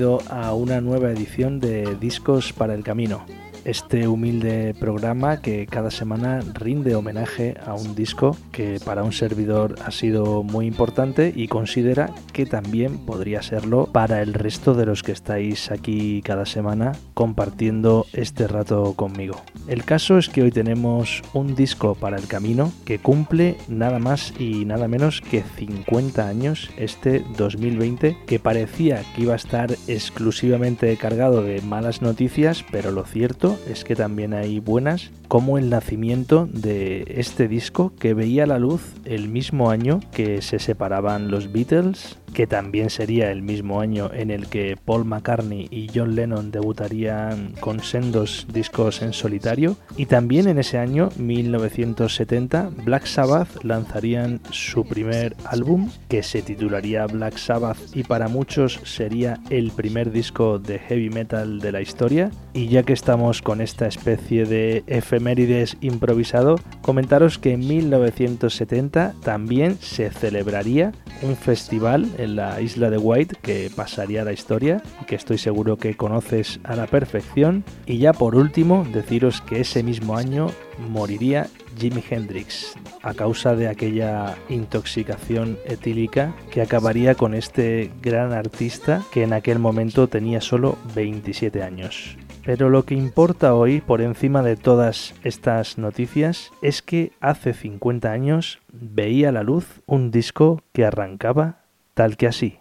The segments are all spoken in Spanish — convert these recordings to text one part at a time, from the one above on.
A una nueva edición de Discos para el Camino este humilde programa que cada semana rinde homenaje a un disco que para un servidor ha sido muy importante y considera que también podría serlo para el resto de los que estáis aquí cada semana compartiendo este rato conmigo. El caso es que hoy tenemos un disco para el camino que cumple nada más y nada menos que 50 años este 2020 que parecía que iba a estar exclusivamente cargado de malas noticias pero lo cierto es que también hay buenas, como el nacimiento de este disco que veía la luz el mismo año que se separaban los Beatles, que también sería el mismo año en el que Paul McCartney y John Lennon debutarían con sendos discos en solitario, y también en ese año, 1970, Black Sabbath lanzarían su primer álbum, que se titularía Black Sabbath y para muchos sería el primer disco de heavy metal de la historia, y ya que estamos con esta especie de efemérides improvisado, comentaros que en 1970 también se celebraría un festival en la isla de White que pasaría a la historia que estoy seguro que conoces a la perfección. Y ya por último, deciros que ese mismo año moriría Jimi Hendrix a causa de aquella intoxicación etílica que acabaría con este gran artista que en aquel momento tenía solo 27 años. Pero lo que importa hoy, por encima de todas estas noticias, es que hace 50 años veía la luz un disco que arrancaba tal que así.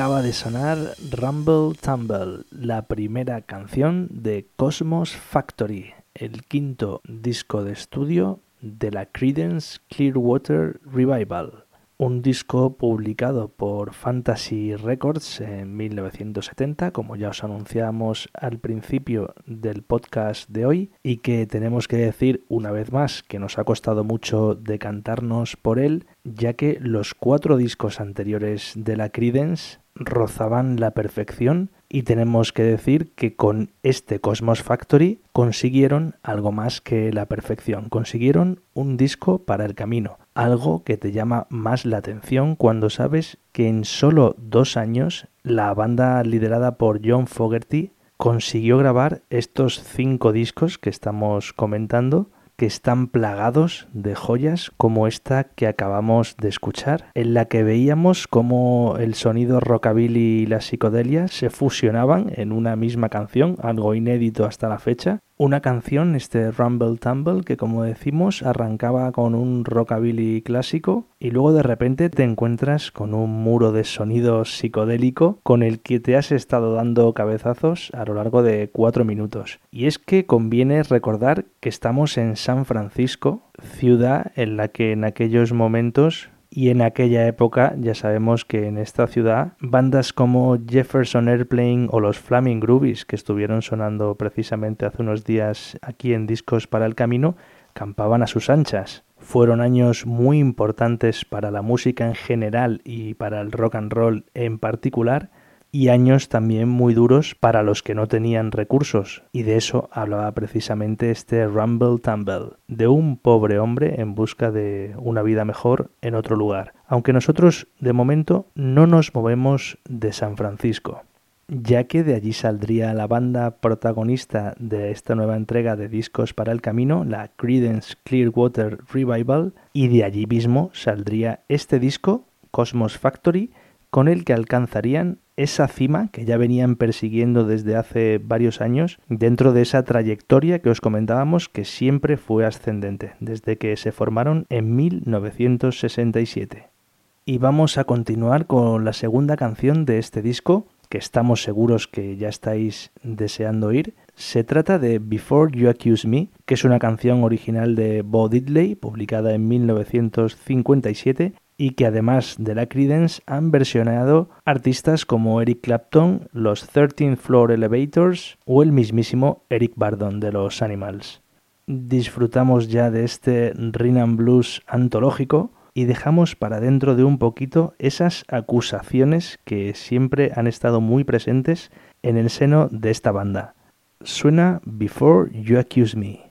Acaba de sonar Rumble Tumble, la primera canción de Cosmos Factory, el quinto disco de estudio de la Credence Clearwater Revival un disco publicado por Fantasy Records en 1970, como ya os anunciamos al principio del podcast de hoy, y que tenemos que decir una vez más que nos ha costado mucho decantarnos por él, ya que los cuatro discos anteriores de la Credence rozaban la perfección y tenemos que decir que con este Cosmos Factory consiguieron algo más que la perfección, consiguieron un disco para el camino, algo que te llama más la atención cuando sabes que en solo dos años la banda liderada por John Fogerty consiguió grabar estos cinco discos que estamos comentando que están plagados de joyas como esta que acabamos de escuchar, en la que veíamos cómo el sonido rockabilly y la psicodelia se fusionaban en una misma canción, algo inédito hasta la fecha, una canción, este Rumble Tumble, que como decimos arrancaba con un rockabilly clásico y luego de repente te encuentras con un muro de sonido psicodélico con el que te has estado dando cabezazos a lo largo de cuatro minutos. Y es que conviene recordar que estamos en San Francisco, ciudad en la que en aquellos momentos y en aquella época ya sabemos que en esta ciudad bandas como Jefferson Airplane o los Flaming Groovies que estuvieron sonando precisamente hace unos días aquí en Discos para el Camino campaban a sus anchas. Fueron años muy importantes para la música en general y para el rock and roll en particular y años también muy duros para los que no tenían recursos, y de eso hablaba precisamente este Rumble Tumble, de un pobre hombre en busca de una vida mejor en otro lugar, aunque nosotros de momento no nos movemos de San Francisco ya que de allí saldría la banda protagonista de esta nueva entrega de discos para el camino, la Credence Clearwater Revival, y de allí mismo saldría este disco, Cosmos Factory, con el que alcanzarían esa cima que ya venían persiguiendo desde hace varios años dentro de esa trayectoria que os comentábamos que siempre fue ascendente desde que se formaron en 1967. Y vamos a continuar con la segunda canción de este disco que estamos seguros que ya estáis deseando oír. Se trata de Before You Accuse Me, que es una canción original de Bo Diddley, publicada en 1957 y que además de la Credence han versionado artistas como Eric Clapton, los 13th Floor Elevators o el mismísimo Eric Bardon de los Animals. Disfrutamos ya de este Rhythm Blues antológico y dejamos para dentro de un poquito esas acusaciones que siempre han estado muy presentes en el seno de esta banda. Suena Before You Accuse Me.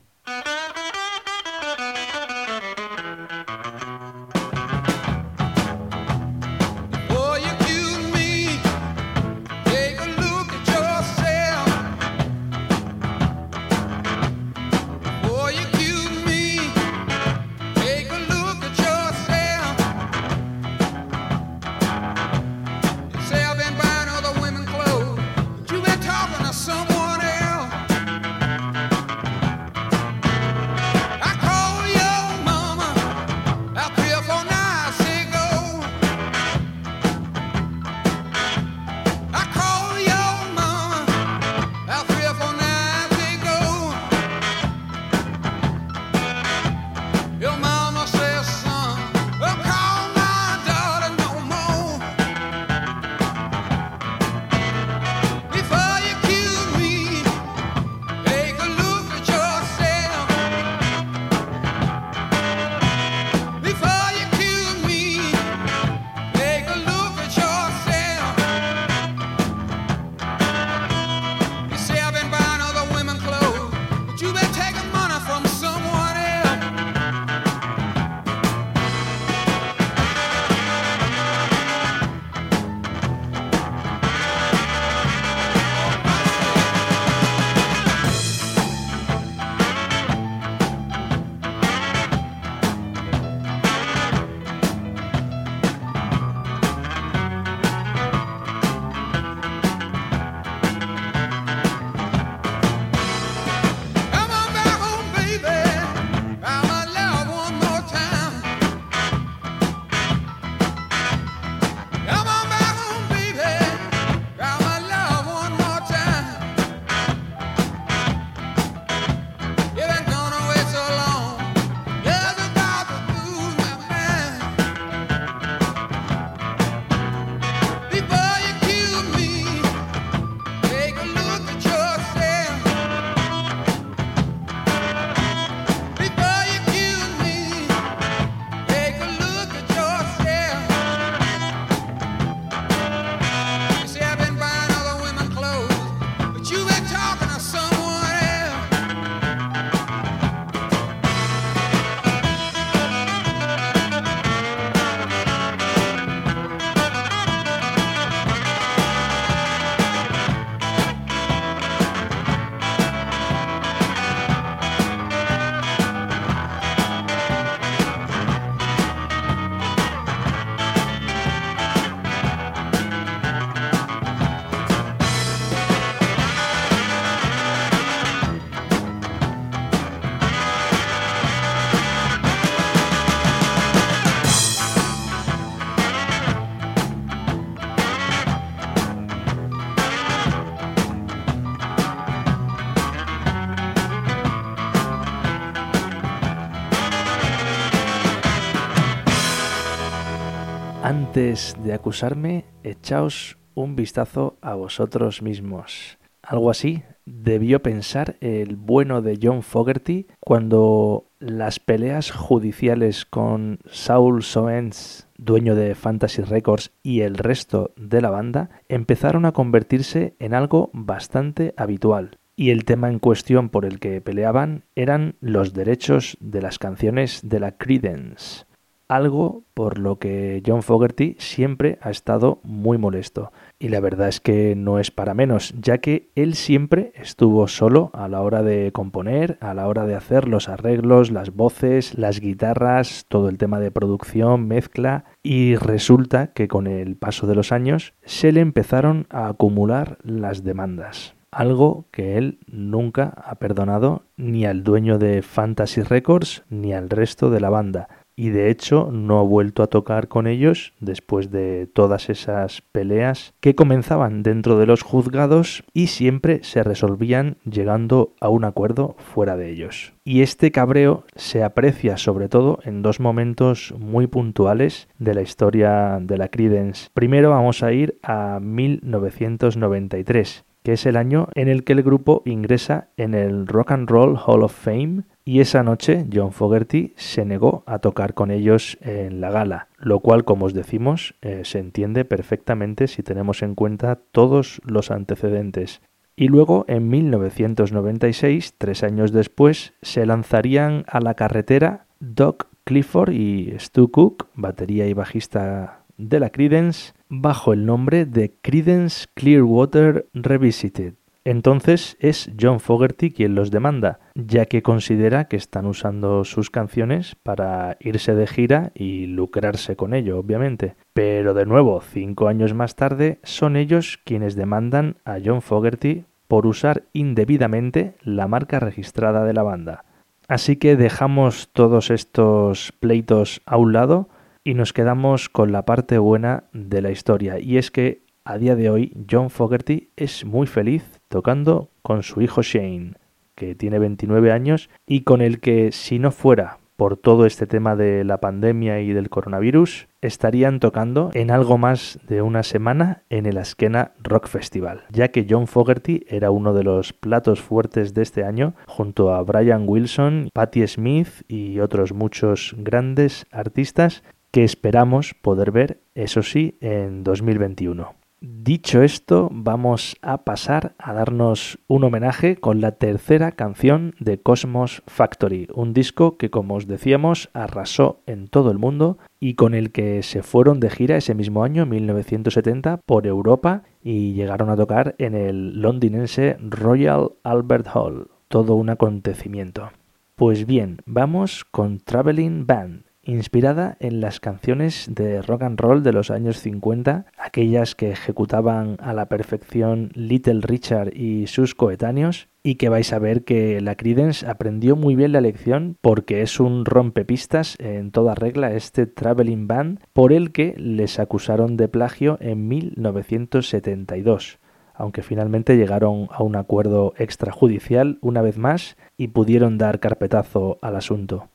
Antes de acusarme, echaos un vistazo a vosotros mismos. Algo así debió pensar el bueno de John Fogerty cuando las peleas judiciales con Saul Soens, dueño de Fantasy Records, y el resto de la banda empezaron a convertirse en algo bastante habitual. Y el tema en cuestión por el que peleaban eran los derechos de las canciones de la Credence algo por lo que John Fogerty siempre ha estado muy molesto. Y la verdad es que no es para menos, ya que él siempre estuvo solo a la hora de componer, a la hora de hacer los arreglos, las voces, las guitarras, todo el tema de producción, mezcla, y resulta que con el paso de los años se le empezaron a acumular las demandas algo que él nunca ha perdonado ni al dueño de Fantasy Records ni al resto de la banda y de hecho no ha vuelto a tocar con ellos después de todas esas peleas que comenzaban dentro de los juzgados y siempre se resolvían llegando a un acuerdo fuera de ellos. Y este cabreo se aprecia sobre todo en dos momentos muy puntuales de la historia de la Credence. Primero vamos a ir a 1993 que es el año en el que el grupo ingresa en el Rock and Roll Hall of Fame y esa noche John Fogerty se negó a tocar con ellos en la gala, lo cual, como os decimos, eh, se entiende perfectamente si tenemos en cuenta todos los antecedentes. Y luego, en 1996, tres años después, se lanzarían a la carretera Doc Clifford y Stu Cook, batería y bajista de la Credence, bajo el nombre de Credence Clearwater Revisited. Entonces es John Fogerty quien los demanda, ya que considera que están usando sus canciones para irse de gira y lucrarse con ello, obviamente. Pero de nuevo, cinco años más tarde, son ellos quienes demandan a John Fogerty por usar indebidamente la marca registrada de la banda. Así que dejamos todos estos pleitos a un lado y nos quedamos con la parte buena de la historia, y es que a día de hoy John Fogerty es muy feliz tocando con su hijo Shane, que tiene 29 años y con el que si no fuera por todo este tema de la pandemia y del coronavirus, estarían tocando en algo más de una semana en el Askena Rock Festival, ya que John Fogerty era uno de los platos fuertes de este año, junto a Brian Wilson, Patti Smith y otros muchos grandes artistas que esperamos poder ver, eso sí, en 2021. Dicho esto, vamos a pasar a darnos un homenaje con la tercera canción de Cosmos Factory, un disco que, como os decíamos, arrasó en todo el mundo y con el que se fueron de gira ese mismo año, 1970, por Europa y llegaron a tocar en el londinense Royal Albert Hall. Todo un acontecimiento. Pues bien, vamos con Traveling Band, inspirada en las canciones de rock and roll de los años 50, aquellas que ejecutaban a la perfección Little Richard y sus coetáneos, y que vais a ver que la Credence aprendió muy bien la lección porque es un rompepistas en toda regla este Traveling Band por el que les acusaron de plagio en 1972 aunque finalmente llegaron a un acuerdo extrajudicial una vez más y pudieron dar carpetazo al asunto.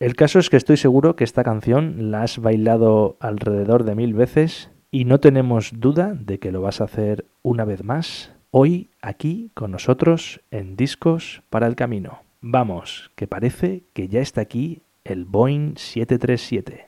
El caso es que estoy seguro que esta canción la has bailado alrededor de mil veces y no tenemos duda de que lo vas a hacer una vez más hoy aquí con nosotros en Discos para el Camino. Vamos, que parece que ya está aquí el Boeing 737.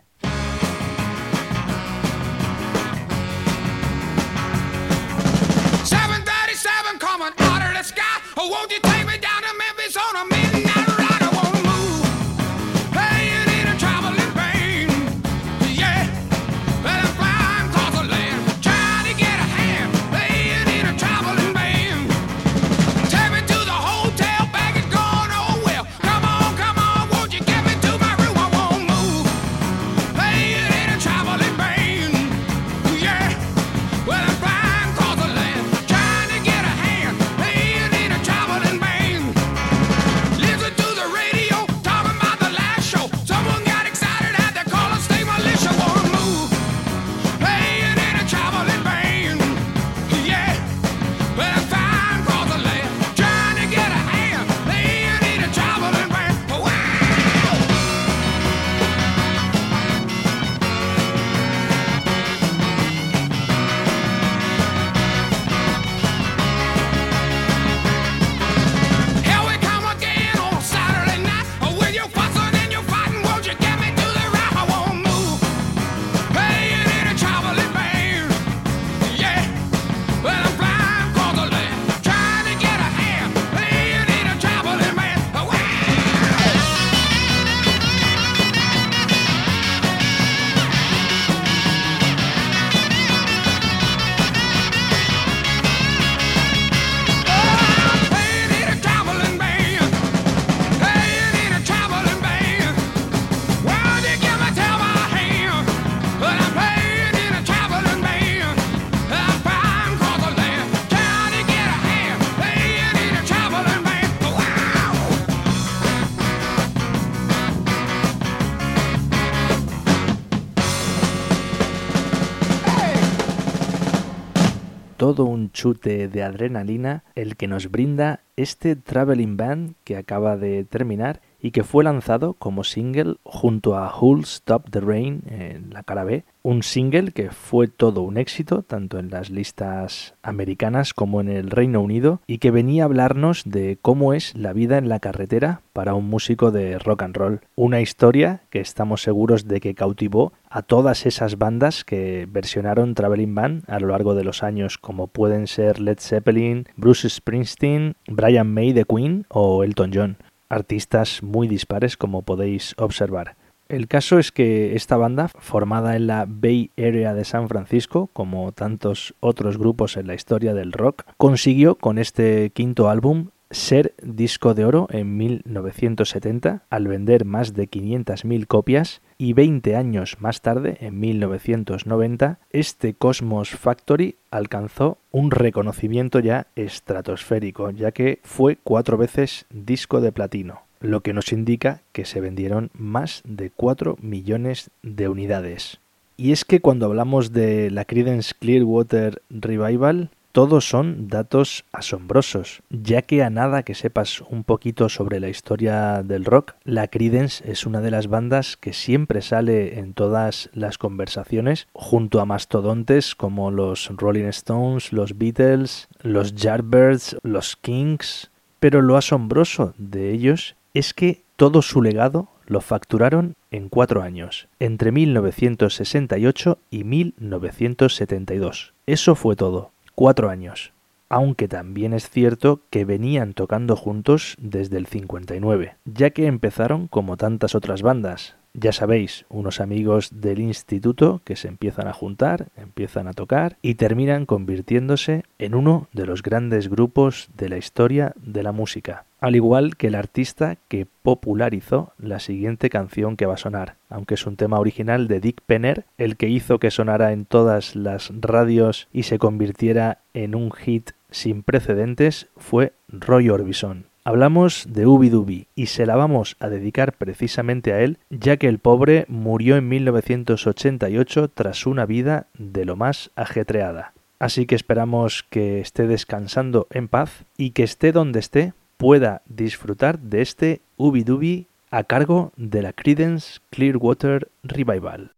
Todo un chute de adrenalina el que nos brinda este Traveling Band que acaba de terminar y que fue lanzado como single junto a Who'll Stop the Rain en la cara B, un single que fue todo un éxito tanto en las listas americanas como en el Reino Unido y que venía a hablarnos de cómo es la vida en la carretera para un músico de rock and roll, una historia que estamos seguros de que cautivó a todas esas bandas que versionaron Traveling Band a lo largo de los años como pueden ser Led Zeppelin, Bruce Springsteen, Brian May de Queen o Elton John artistas muy dispares como podéis observar. El caso es que esta banda, formada en la Bay Area de San Francisco, como tantos otros grupos en la historia del rock, consiguió con este quinto álbum ser disco de oro en 1970 al vender más de 500.000 copias y 20 años más tarde, en 1990, este Cosmos Factory alcanzó un reconocimiento ya estratosférico, ya que fue cuatro veces disco de platino, lo que nos indica que se vendieron más de 4 millones de unidades. Y es que cuando hablamos de la Creedence Clearwater Revival, todos son datos asombrosos, ya que a nada que sepas un poquito sobre la historia del rock, la Creedence es una de las bandas que siempre sale en todas las conversaciones, junto a mastodontes como los Rolling Stones, los Beatles, los Yardbirds, los Kings, pero lo asombroso de ellos es que todo su legado lo facturaron en cuatro años, entre 1968 y 1972. Eso fue todo cuatro años, aunque también es cierto que venían tocando juntos desde el 59, ya que empezaron como tantas otras bandas, ya sabéis, unos amigos del instituto que se empiezan a juntar, empiezan a tocar y terminan convirtiéndose en uno de los grandes grupos de la historia de la música al igual que el artista que popularizó la siguiente canción que va a sonar, aunque es un tema original de Dick Penner, el que hizo que sonara en todas las radios y se convirtiera en un hit sin precedentes fue Roy Orbison. Hablamos de Ubi Dubi y se la vamos a dedicar precisamente a él, ya que el pobre murió en 1988 tras una vida de lo más ajetreada. Así que esperamos que esté descansando en paz y que esté donde esté pueda disfrutar de este Ubi Dubi a cargo de la Credence Clearwater Revival.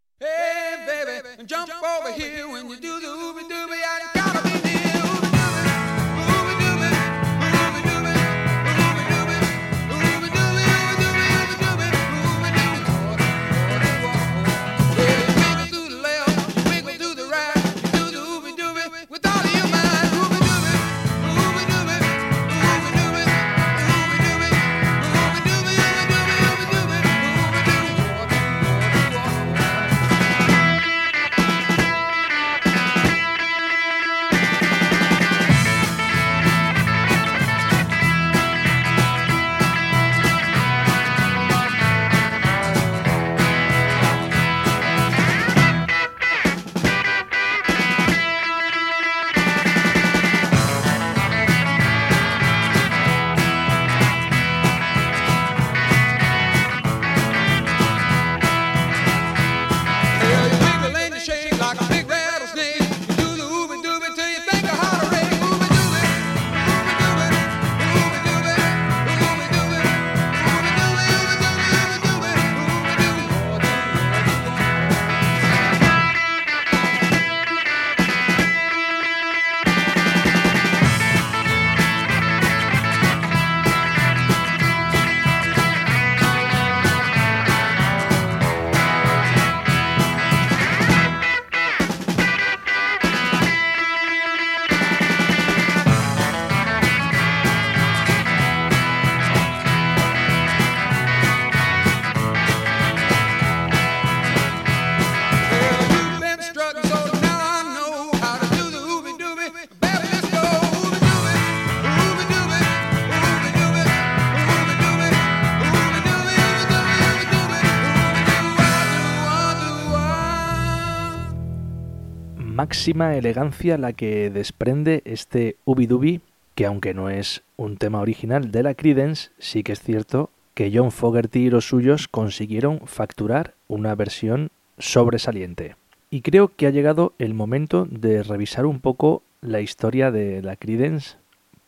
Máxima elegancia la que desprende este Ubi que aunque no es un tema original de la Credence, sí que es cierto que John Fogerty y los suyos consiguieron facturar una versión sobresaliente. Y creo que ha llegado el momento de revisar un poco la historia de la Credence,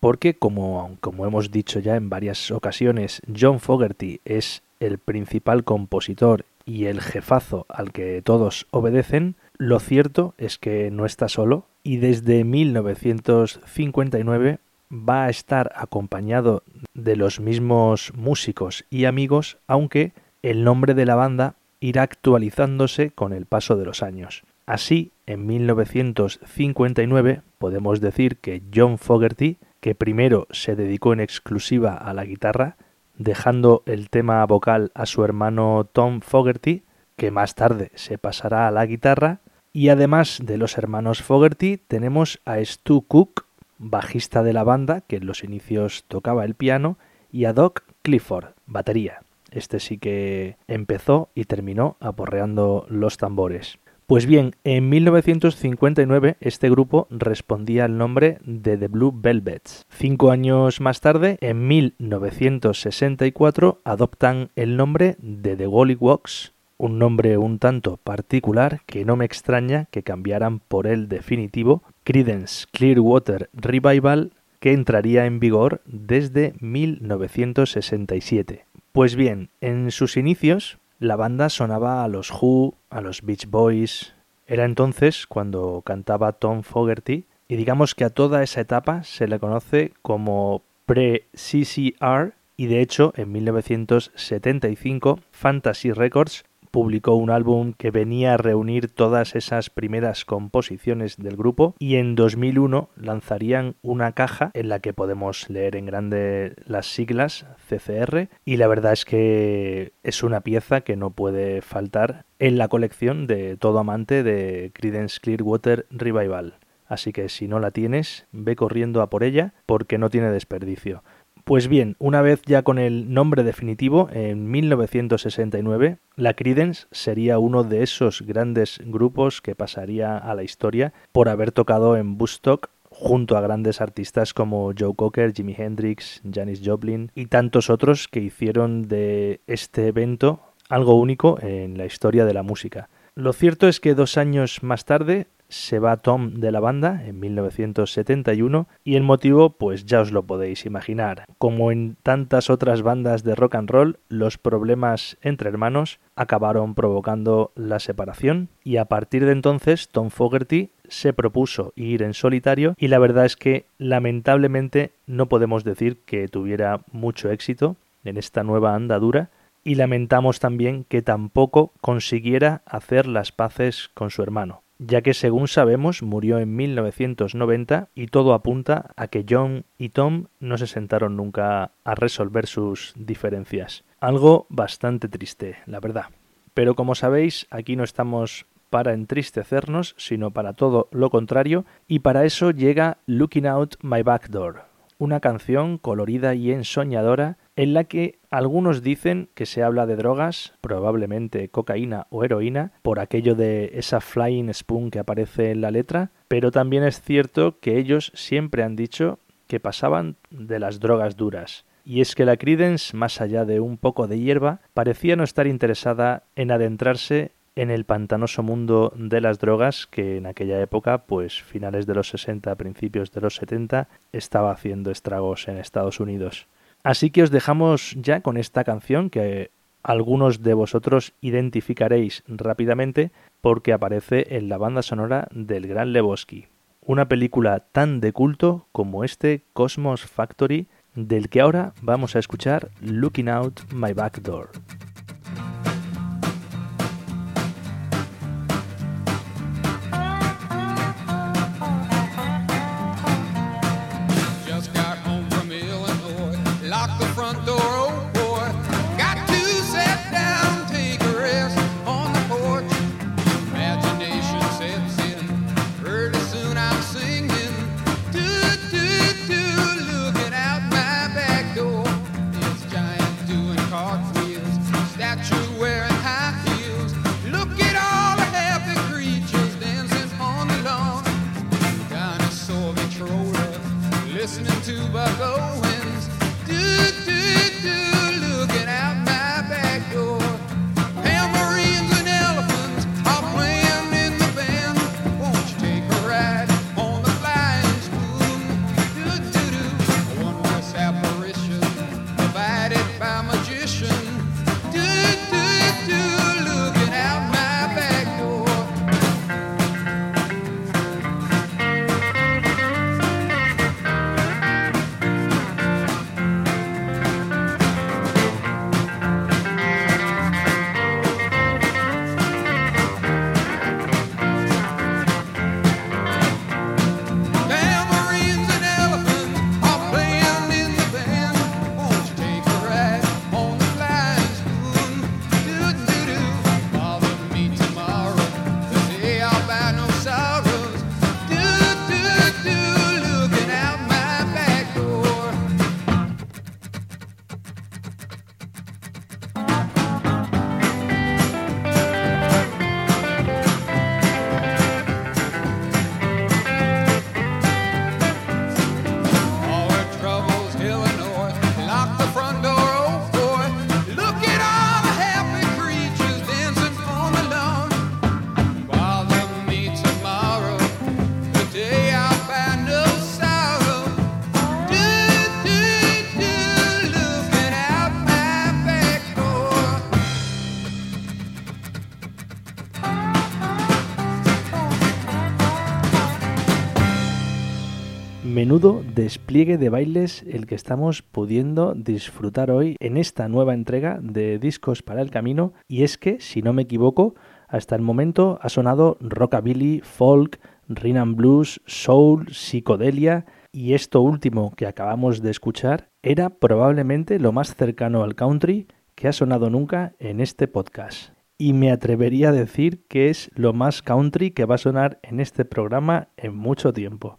porque como, como hemos dicho ya en varias ocasiones, John Fogerty es el principal compositor y el jefazo al que todos obedecen, lo cierto es que no está solo y desde 1959 va a estar acompañado de los mismos músicos y amigos, aunque el nombre de la banda irá actualizándose con el paso de los años. Así, en 1959 podemos decir que John Fogerty, que primero se dedicó en exclusiva a la guitarra, dejando el tema vocal a su hermano Tom Fogerty, que más tarde se pasará a la guitarra, y además de los hermanos Fogerty tenemos a Stu Cook, bajista de la banda, que en los inicios tocaba el piano, y a Doc Clifford, batería. Este sí que empezó y terminó aporreando los tambores. Pues bien, en 1959 este grupo respondía al nombre de The Blue Velvets. Cinco años más tarde, en 1964, adoptan el nombre de The Gollywoggs, un nombre un tanto particular que no me extraña que cambiaran por el definitivo Credence Clearwater Revival que entraría en vigor desde 1967. Pues bien, en sus inicios la banda sonaba a los Who, a los Beach Boys. Era entonces cuando cantaba Tom Fogerty y digamos que a toda esa etapa se le conoce como pre-CCR y de hecho en 1975 Fantasy Records publicó un álbum que venía a reunir todas esas primeras composiciones del grupo y en 2001 lanzarían una caja en la que podemos leer en grande las siglas CCR y la verdad es que es una pieza que no puede faltar en la colección de todo amante de Creedence Clearwater Revival. Así que si no la tienes, ve corriendo a por ella porque no tiene desperdicio. Pues bien, una vez ya con el nombre definitivo, en 1969, la Credence sería uno de esos grandes grupos que pasaría a la historia por haber tocado en Bustock junto a grandes artistas como Joe Cocker, Jimi Hendrix, Janis Joplin y tantos otros que hicieron de este evento algo único en la historia de la música. Lo cierto es que dos años más tarde se va Tom de la banda en 1971 y el motivo pues ya os lo podéis imaginar. Como en tantas otras bandas de rock and roll, los problemas entre hermanos acabaron provocando la separación y a partir de entonces Tom Fogerty se propuso ir en solitario y la verdad es que lamentablemente no podemos decir que tuviera mucho éxito en esta nueva andadura y lamentamos también que tampoco consiguiera hacer las paces con su hermano ya que según sabemos murió en 1990 y todo apunta a que John y Tom no se sentaron nunca a resolver sus diferencias. Algo bastante triste, la verdad. Pero como sabéis, aquí no estamos para entristecernos, sino para todo lo contrario, y para eso llega Looking Out My Back Door, una canción colorida y ensoñadora en la que algunos dicen que se habla de drogas, probablemente cocaína o heroína, por aquello de esa flying spoon que aparece en la letra, pero también es cierto que ellos siempre han dicho que pasaban de las drogas duras. Y es que la Credence, más allá de un poco de hierba, parecía no estar interesada en adentrarse en el pantanoso mundo de las drogas que en aquella época, pues finales de los 60, principios de los 70, estaba haciendo estragos en Estados Unidos. Así que os dejamos ya con esta canción que algunos de vosotros identificaréis rápidamente porque aparece en la banda sonora del Gran Lebowski, una película tan de culto como este Cosmos Factory del que ahora vamos a escuchar Looking Out My Back Door. Despliegue de bailes el que estamos pudiendo disfrutar hoy en esta nueva entrega de Discos para el Camino y es que, si no me equivoco, hasta el momento ha sonado rockabilly, folk, rhythm blues, soul, psicodelia y esto último que acabamos de escuchar era probablemente lo más cercano al country que ha sonado nunca en este podcast. Y me atrevería a decir que es lo más country que va a sonar en este programa en mucho tiempo.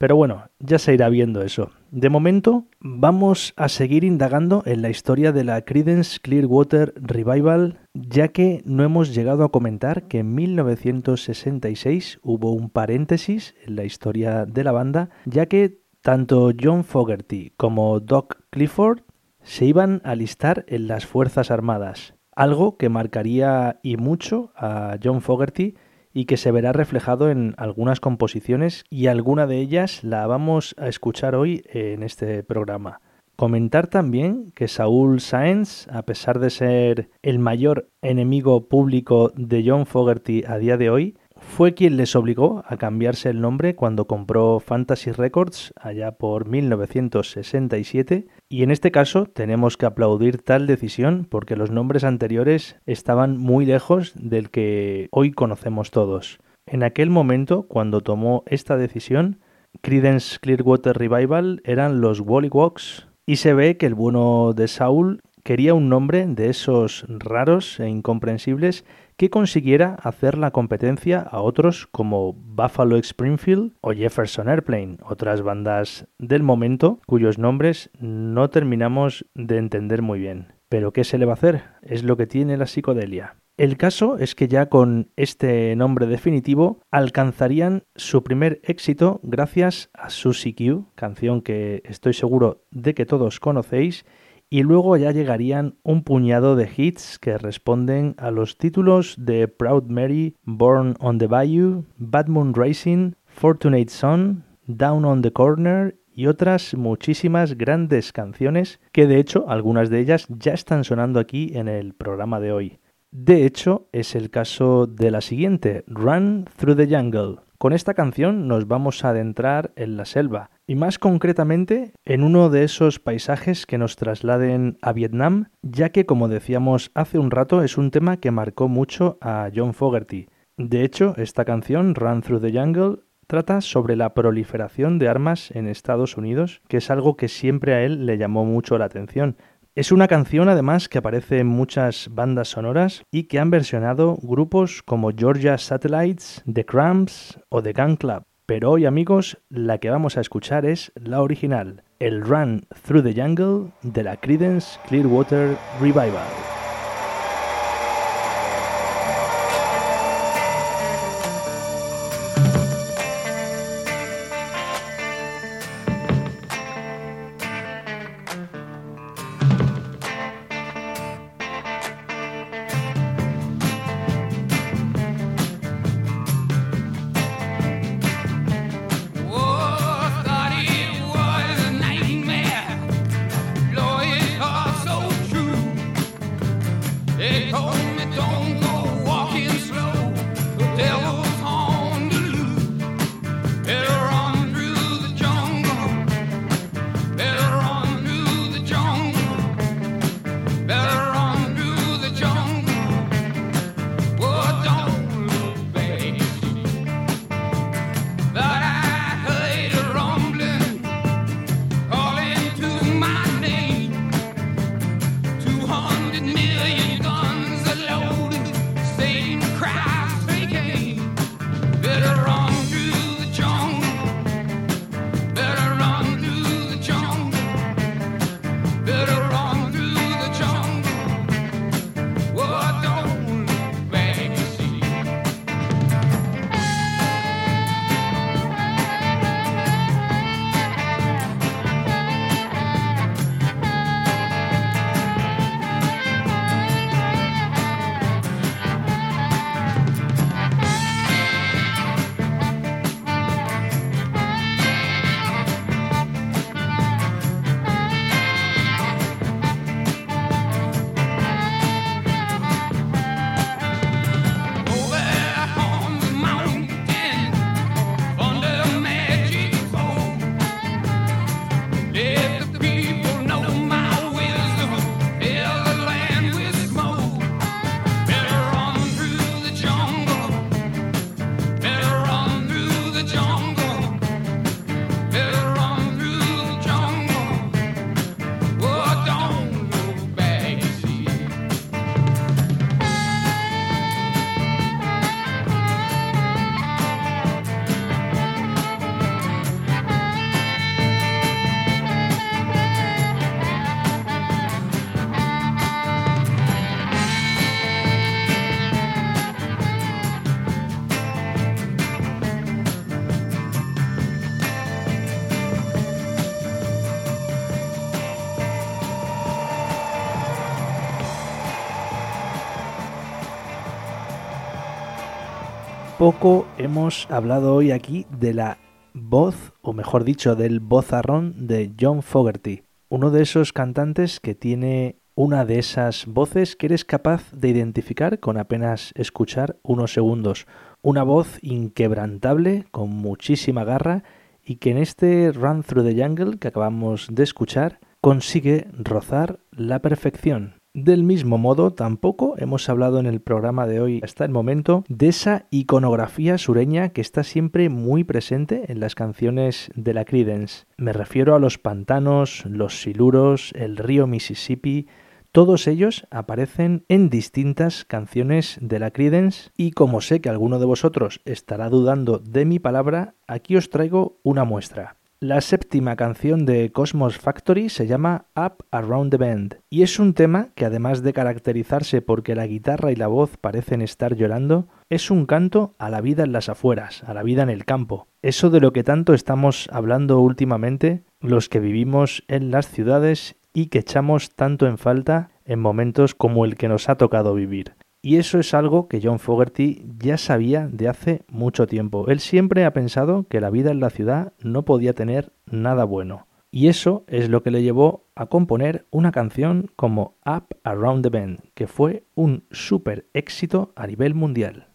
Pero bueno, ya se irá viendo eso. De momento, vamos a seguir indagando en la historia de la Credence Clearwater Revival, ya que no hemos llegado a comentar que en 1966 hubo un paréntesis en la historia de la banda, ya que tanto John Fogerty como Doc Clifford se iban a alistar en las Fuerzas Armadas, algo que marcaría y mucho a John Fogerty y que se verá reflejado en algunas composiciones y alguna de ellas la vamos a escuchar hoy en este programa. Comentar también que Saúl Sáenz, a pesar de ser el mayor enemigo público de John Fogerty a día de hoy, fue quien les obligó a cambiarse el nombre cuando compró Fantasy Records allá por 1967 y en este caso tenemos que aplaudir tal decisión porque los nombres anteriores estaban muy lejos del que hoy conocemos todos. En aquel momento, cuando tomó esta decisión, Credence Clearwater Revival eran los Walks y se ve que el bueno de Saul quería un nombre de esos raros e incomprensibles que consiguiera hacer la competencia a otros como Buffalo Springfield o Jefferson Airplane, otras bandas del momento cuyos nombres no terminamos de entender muy bien. Pero ¿qué se le va a hacer? Es lo que tiene la psicodelia. El caso es que ya con este nombre definitivo alcanzarían su primer éxito gracias a Susie Q, canción que estoy seguro de que todos conocéis y luego ya llegarían un puñado de hits que responden a los títulos de Proud Mary, Born on the Bayou, Bad Moon Racing, Fortunate Son, Down on the Corner y otras muchísimas grandes canciones que de hecho algunas de ellas ya están sonando aquí en el programa de hoy. De hecho, es el caso de la siguiente, Run Through the Jungle. Con esta canción nos vamos a adentrar en la selva, y más concretamente en uno de esos paisajes que nos trasladen a Vietnam, ya que como decíamos hace un rato es un tema que marcó mucho a John Fogerty. De hecho, esta canción, Run Through the Jungle, trata sobre la proliferación de armas en Estados Unidos, que es algo que siempre a él le llamó mucho la atención. Es una canción además que aparece en muchas bandas sonoras y que han versionado grupos como Georgia Satellites, The Cramps o The Gun Club. Pero hoy amigos, la que vamos a escuchar es la original, el Run Through the Jungle de la Credence Clearwater Revival. Poco hemos hablado hoy aquí de la voz, o mejor dicho, del vozarrón de John Fogerty, uno de esos cantantes que tiene una de esas voces que eres capaz de identificar con apenas escuchar unos segundos. Una voz inquebrantable, con muchísima garra, y que en este Run Through the Jungle que acabamos de escuchar consigue rozar la perfección. Del mismo modo, tampoco hemos hablado en el programa de hoy hasta el momento de esa iconografía sureña que está siempre muy presente en las canciones de la Credence. Me refiero a los pantanos, los siluros, el río Mississippi, todos ellos aparecen en distintas canciones de la Credence y como sé que alguno de vosotros estará dudando de mi palabra, aquí os traigo una muestra. La séptima canción de Cosmos Factory se llama Up Around the Bend y es un tema que además de caracterizarse porque la guitarra y la voz parecen estar llorando, es un canto a la vida en las afueras, a la vida en el campo. Eso de lo que tanto estamos hablando últimamente los que vivimos en las ciudades y que echamos tanto en falta en momentos como el que nos ha tocado vivir. Y eso es algo que John Fogerty ya sabía de hace mucho tiempo. Él siempre ha pensado que la vida en la ciudad no podía tener nada bueno. Y eso es lo que le llevó a componer una canción como Up Around the Bend, que fue un súper éxito a nivel mundial.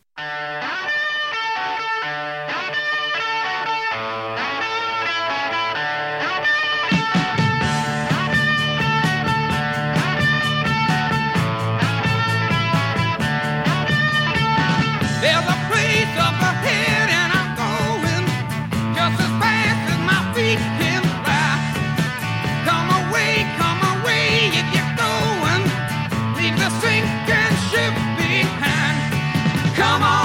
No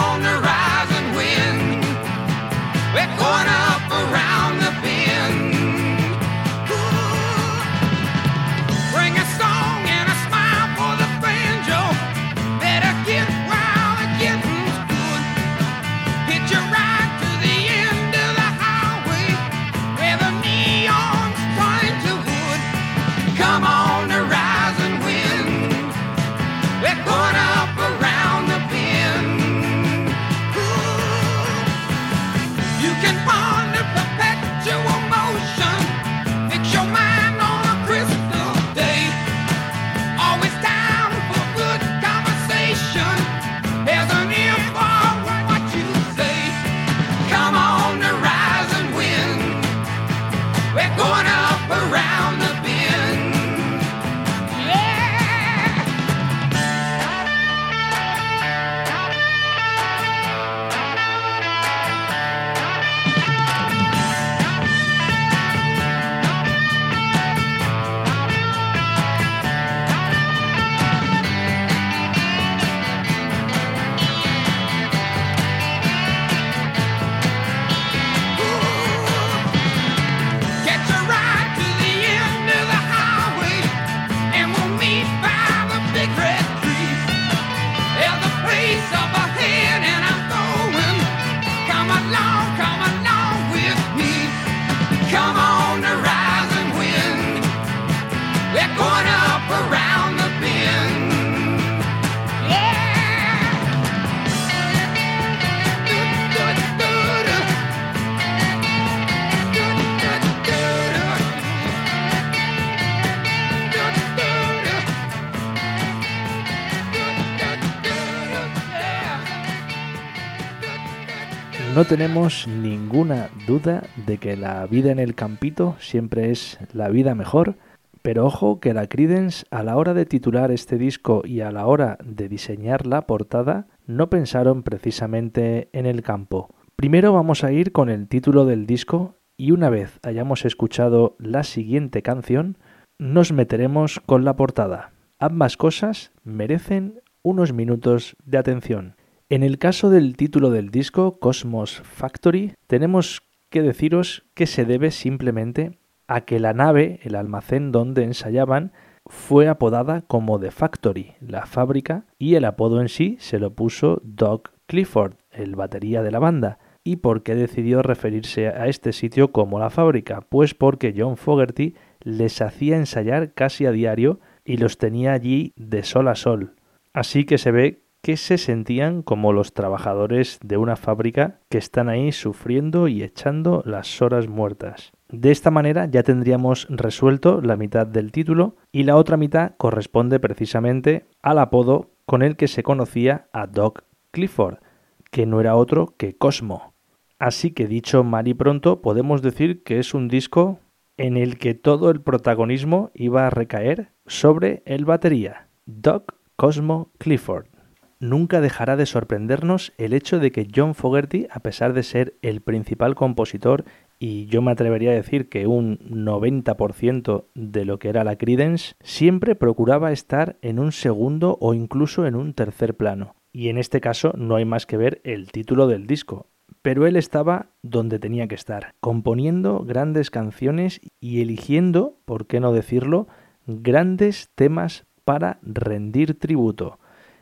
tenemos ninguna duda de que la vida en el campito siempre es la vida mejor, pero ojo que la Credence a la hora de titular este disco y a la hora de diseñar la portada no pensaron precisamente en el campo. Primero vamos a ir con el título del disco y una vez hayamos escuchado la siguiente canción, nos meteremos con la portada. Ambas cosas merecen unos minutos de atención. En el caso del título del disco, Cosmos Factory, tenemos que deciros que se debe simplemente a que la nave, el almacén donde ensayaban, fue apodada como The Factory, la fábrica, y el apodo en sí se lo puso Doug Clifford, el batería de la banda. ¿Y por qué decidió referirse a este sitio como la fábrica? Pues porque John Fogerty les hacía ensayar casi a diario y los tenía allí de sol a sol. Así que se ve que se sentían como los trabajadores de una fábrica que están ahí sufriendo y echando las horas muertas. De esta manera ya tendríamos resuelto la mitad del título y la otra mitad corresponde precisamente al apodo con el que se conocía a Doc Clifford, que no era otro que Cosmo. Así que dicho mal y pronto, podemos decir que es un disco en el que todo el protagonismo iba a recaer sobre el batería, Doc Cosmo Clifford. Nunca dejará de sorprendernos el hecho de que John Fogerty, a pesar de ser el principal compositor y yo me atrevería a decir que un 90% de lo que era la Credence siempre procuraba estar en un segundo o incluso en un tercer plano. Y en este caso no hay más que ver el título del disco. Pero él estaba donde tenía que estar, componiendo grandes canciones y eligiendo, por qué no decirlo, grandes temas para rendir tributo.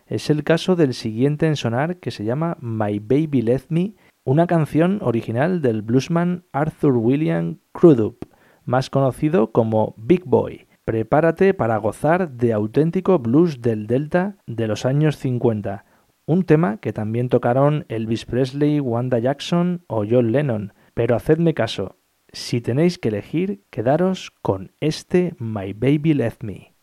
Es el caso del siguiente en sonar que se llama My Baby Left Me una canción original del bluesman Arthur William Crudup, más conocido como Big Boy. Prepárate para gozar de auténtico blues del Delta de los años 50, un tema que también tocaron Elvis Presley, Wanda Jackson o John Lennon. Pero hacedme caso, si tenéis que elegir, quedaros con este My Baby Left Me.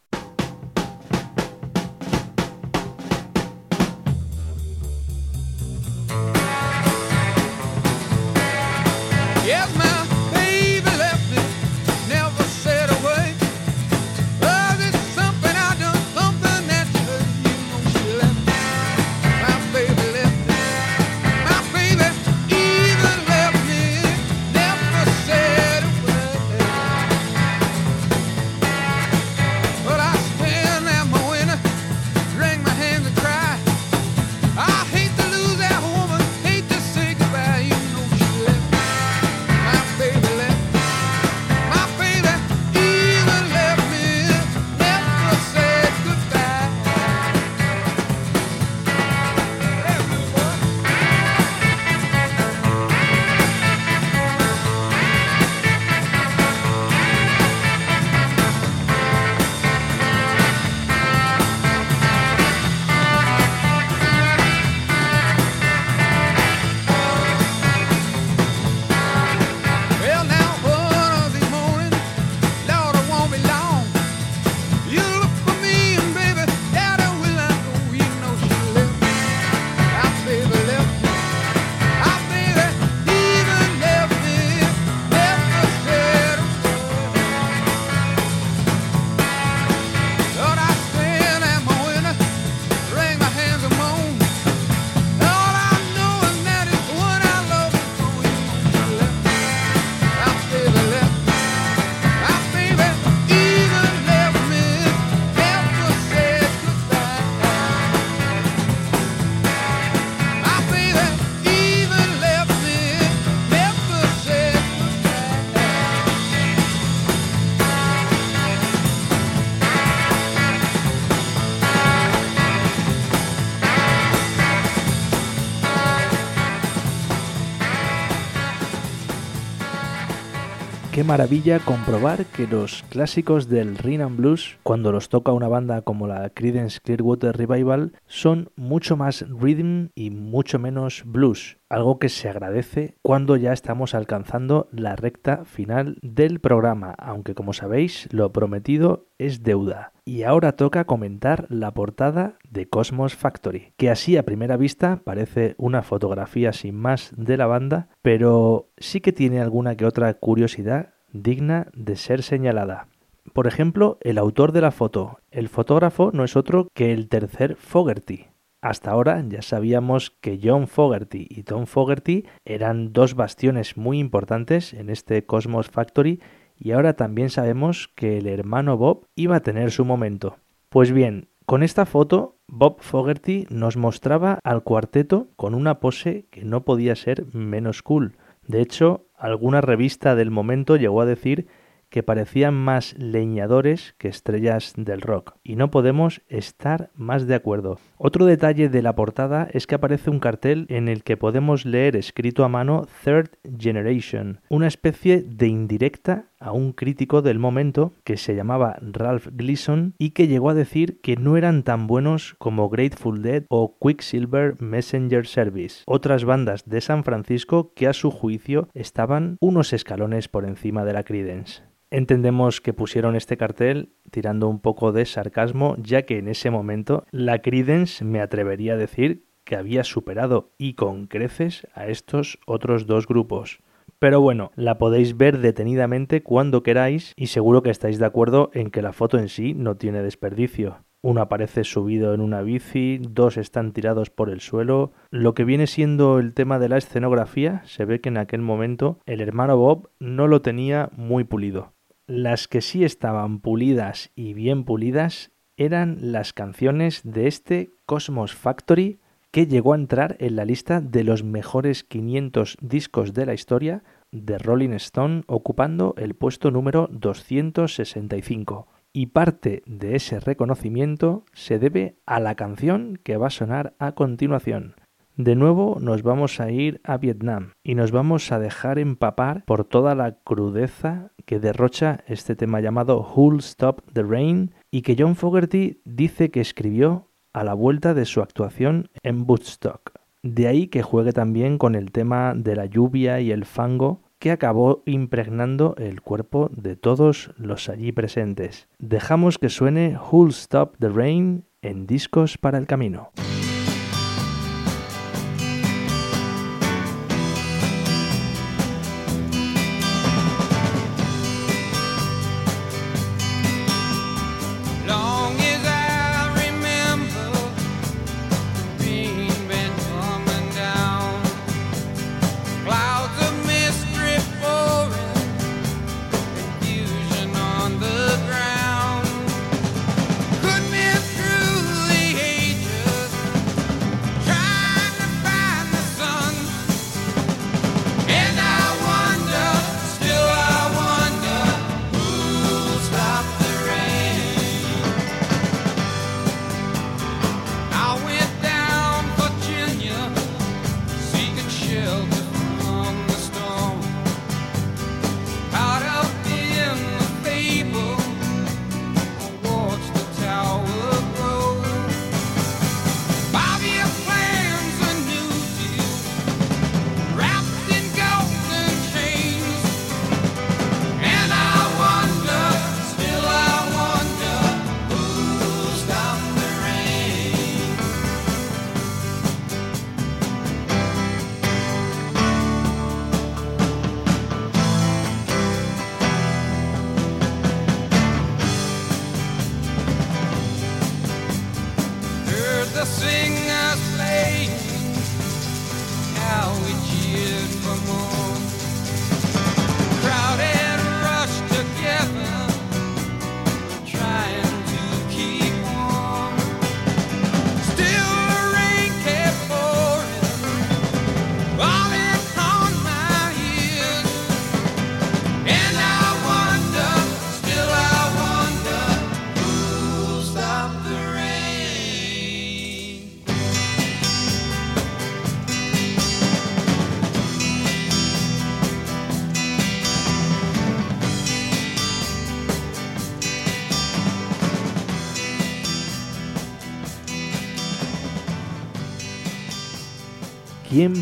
Maravilla comprobar que los clásicos del Rhythm Blues, cuando los toca una banda como la Creedence Clearwater Revival, son mucho más rhythm y mucho menos blues, algo que se agradece cuando ya estamos alcanzando la recta final del programa, aunque como sabéis, lo prometido es deuda. Y ahora toca comentar la portada de Cosmos Factory, que así a primera vista parece una fotografía sin más de la banda, pero sí que tiene alguna que otra curiosidad digna de ser señalada. Por ejemplo, el autor de la foto. El fotógrafo no es otro que el tercer Fogerty. Hasta ahora ya sabíamos que John Fogerty y Tom Fogerty eran dos bastiones muy importantes en este Cosmos Factory y ahora también sabemos que el hermano Bob iba a tener su momento. Pues bien, con esta foto Bob Fogerty nos mostraba al cuarteto con una pose que no podía ser menos cool. De hecho, alguna revista del momento llegó a decir que parecían más leñadores que estrellas del rock, y no podemos estar más de acuerdo. Otro detalle de la portada es que aparece un cartel en el que podemos leer escrito a mano Third Generation, una especie de indirecta a un crítico del momento que se llamaba Ralph Gleason y que llegó a decir que no eran tan buenos como Grateful Dead o Quicksilver Messenger Service, otras bandas de San Francisco que a su juicio estaban unos escalones por encima de la Creedence. Entendemos que pusieron este cartel tirando un poco de sarcasmo, ya que en ese momento la Credence me atrevería a decir que había superado y con creces a estos otros dos grupos. Pero bueno, la podéis ver detenidamente cuando queráis y seguro que estáis de acuerdo en que la foto en sí no tiene desperdicio. Uno aparece subido en una bici, dos están tirados por el suelo. Lo que viene siendo el tema de la escenografía, se ve que en aquel momento el hermano Bob no lo tenía muy pulido. Las que sí estaban pulidas y bien pulidas eran las canciones de este Cosmos Factory que llegó a entrar en la lista de los mejores 500 discos de la historia de Rolling Stone ocupando el puesto número 265. Y parte de ese reconocimiento se debe a la canción que va a sonar a continuación. De nuevo nos vamos a ir a Vietnam y nos vamos a dejar empapar por toda la crudeza que derrocha este tema llamado Who'll Stop the Rain y que John Fogerty dice que escribió a la vuelta de su actuación en Woodstock. De ahí que juegue también con el tema de la lluvia y el fango que acabó impregnando el cuerpo de todos los allí presentes. Dejamos que suene Who'll Stop the Rain en Discos para el Camino.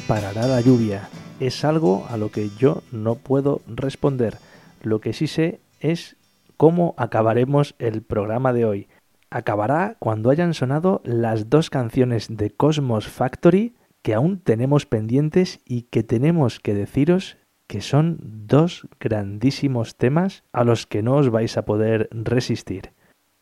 Parará la lluvia? Es algo a lo que yo no puedo responder. Lo que sí sé es cómo acabaremos el programa de hoy. Acabará cuando hayan sonado las dos canciones de Cosmos Factory que aún tenemos pendientes y que tenemos que deciros que son dos grandísimos temas a los que no os vais a poder resistir.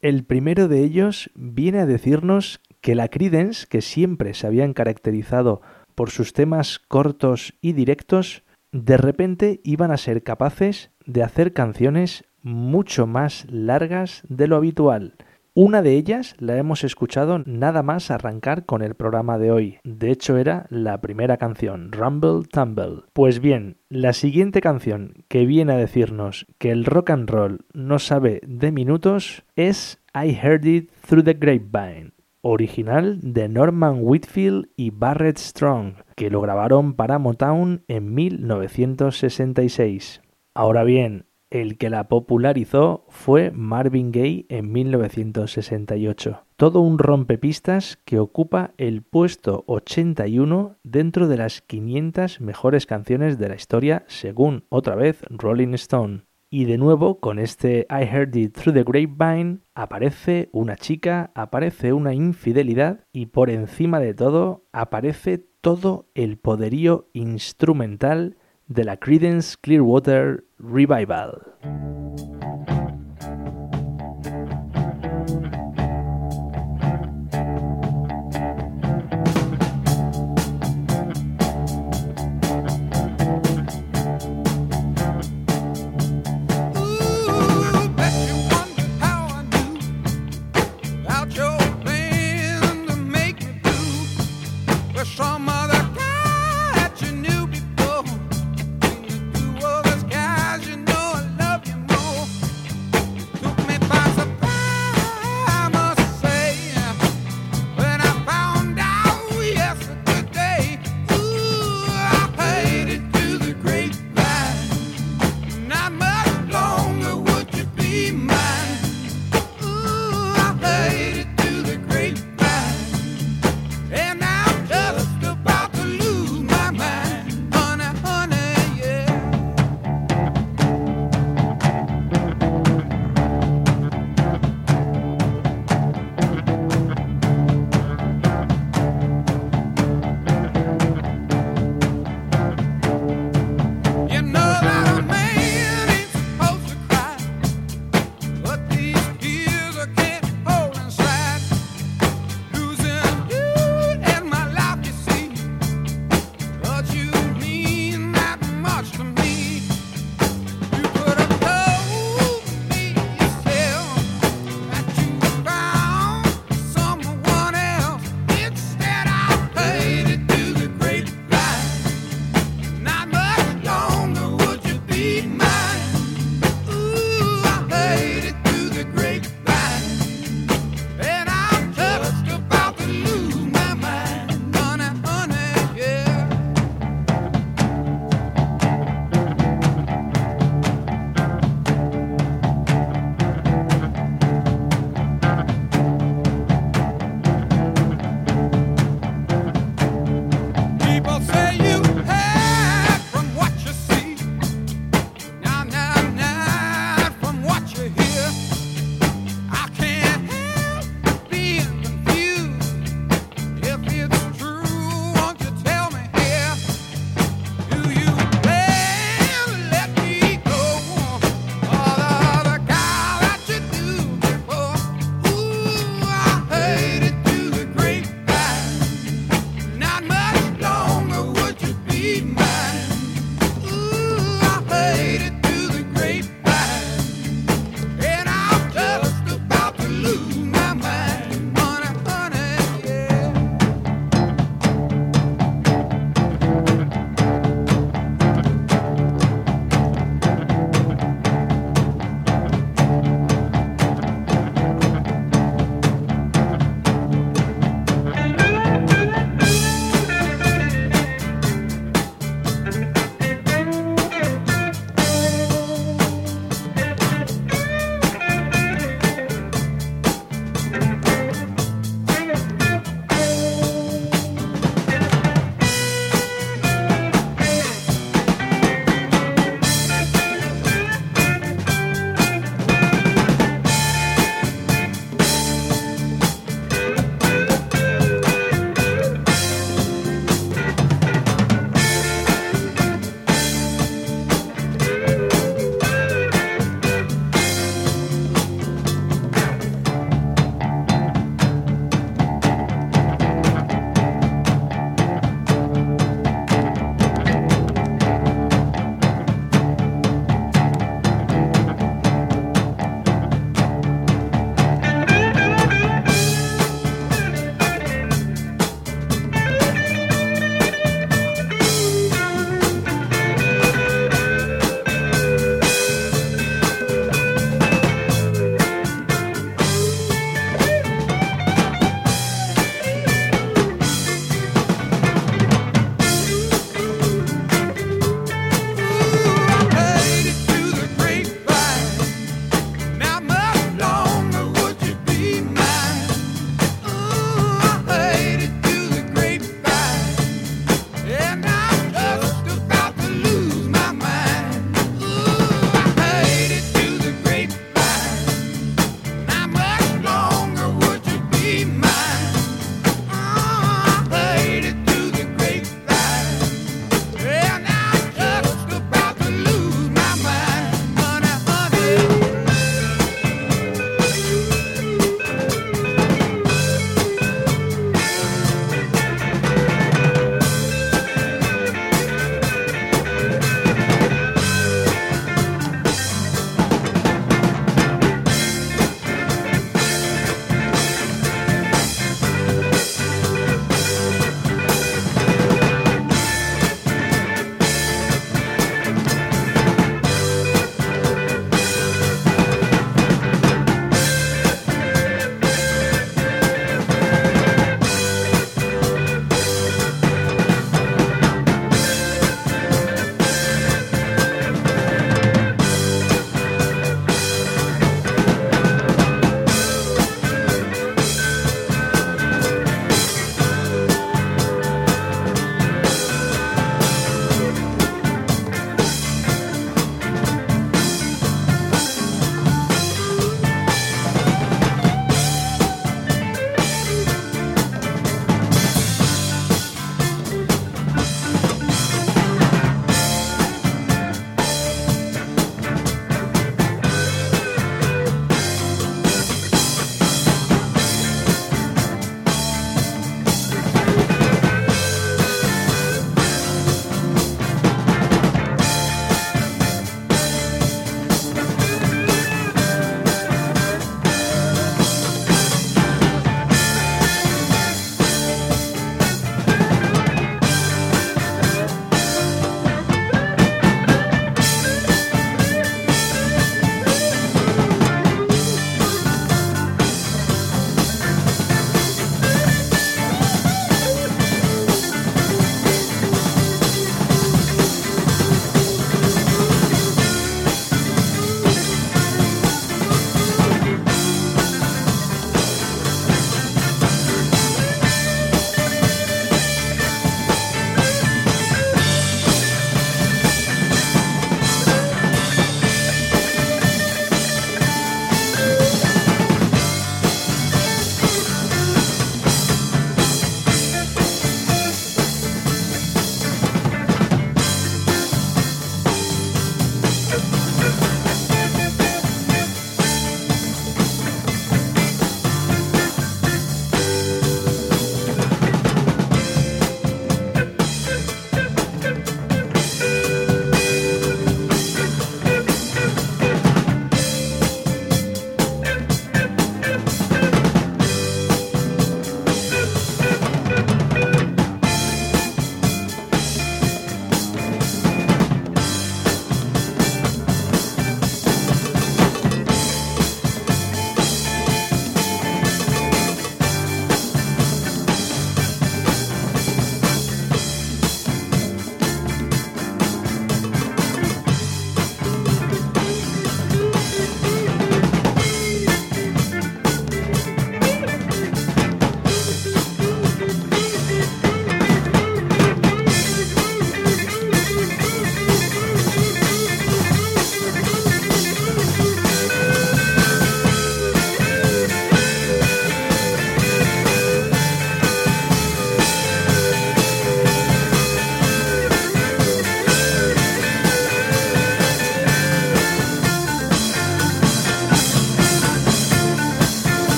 El primero de ellos viene a decirnos que la Credence, que siempre se habían caracterizado por sus temas cortos y directos, de repente iban a ser capaces de hacer canciones mucho más largas de lo habitual. Una de ellas la hemos escuchado nada más arrancar con el programa de hoy. De hecho era la primera canción, Rumble Tumble. Pues bien, la siguiente canción que viene a decirnos que el rock and roll no sabe de minutos es I Heard It Through the Grapevine original de Norman Whitfield y Barrett Strong, que lo grabaron para Motown en 1966. Ahora bien, el que la popularizó fue Marvin Gaye en 1968. Todo un rompepistas que ocupa el puesto 81 dentro de las 500 mejores canciones de la historia según otra vez Rolling Stone. Y de nuevo, con este I Heard It Through the Grapevine, aparece una chica, aparece una infidelidad y por encima de todo aparece todo el poderío instrumental de la Credence Clearwater Revival.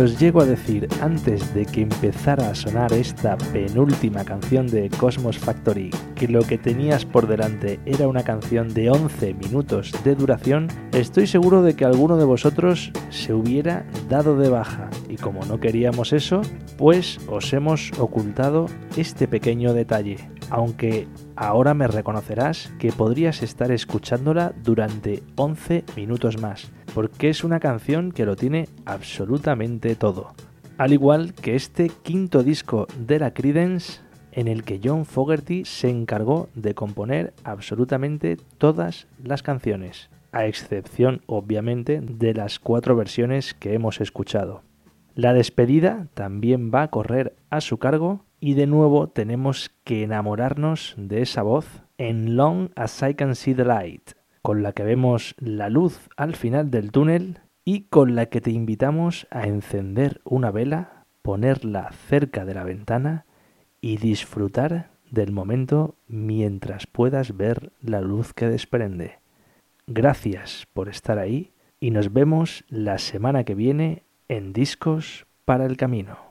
Os llego a decir antes de que empezara a sonar esta penúltima canción de Cosmos Factory que lo que tenías por delante era una canción de 11 minutos de duración, estoy seguro de que alguno de vosotros se hubiera dado de baja. Y como no queríamos eso, pues os hemos ocultado este pequeño detalle, aunque ahora me reconocerás que podrías estar escuchándola durante 11 minutos más porque es una canción que lo tiene absolutamente todo. Al igual que este quinto disco de la Credence, en el que John Fogerty se encargó de componer absolutamente todas las canciones, a excepción obviamente de las cuatro versiones que hemos escuchado. La despedida también va a correr a su cargo y de nuevo tenemos que enamorarnos de esa voz en Long as I Can See the Light con la que vemos la luz al final del túnel y con la que te invitamos a encender una vela, ponerla cerca de la ventana y disfrutar del momento mientras puedas ver la luz que desprende. Gracias por estar ahí y nos vemos la semana que viene en Discos para el Camino.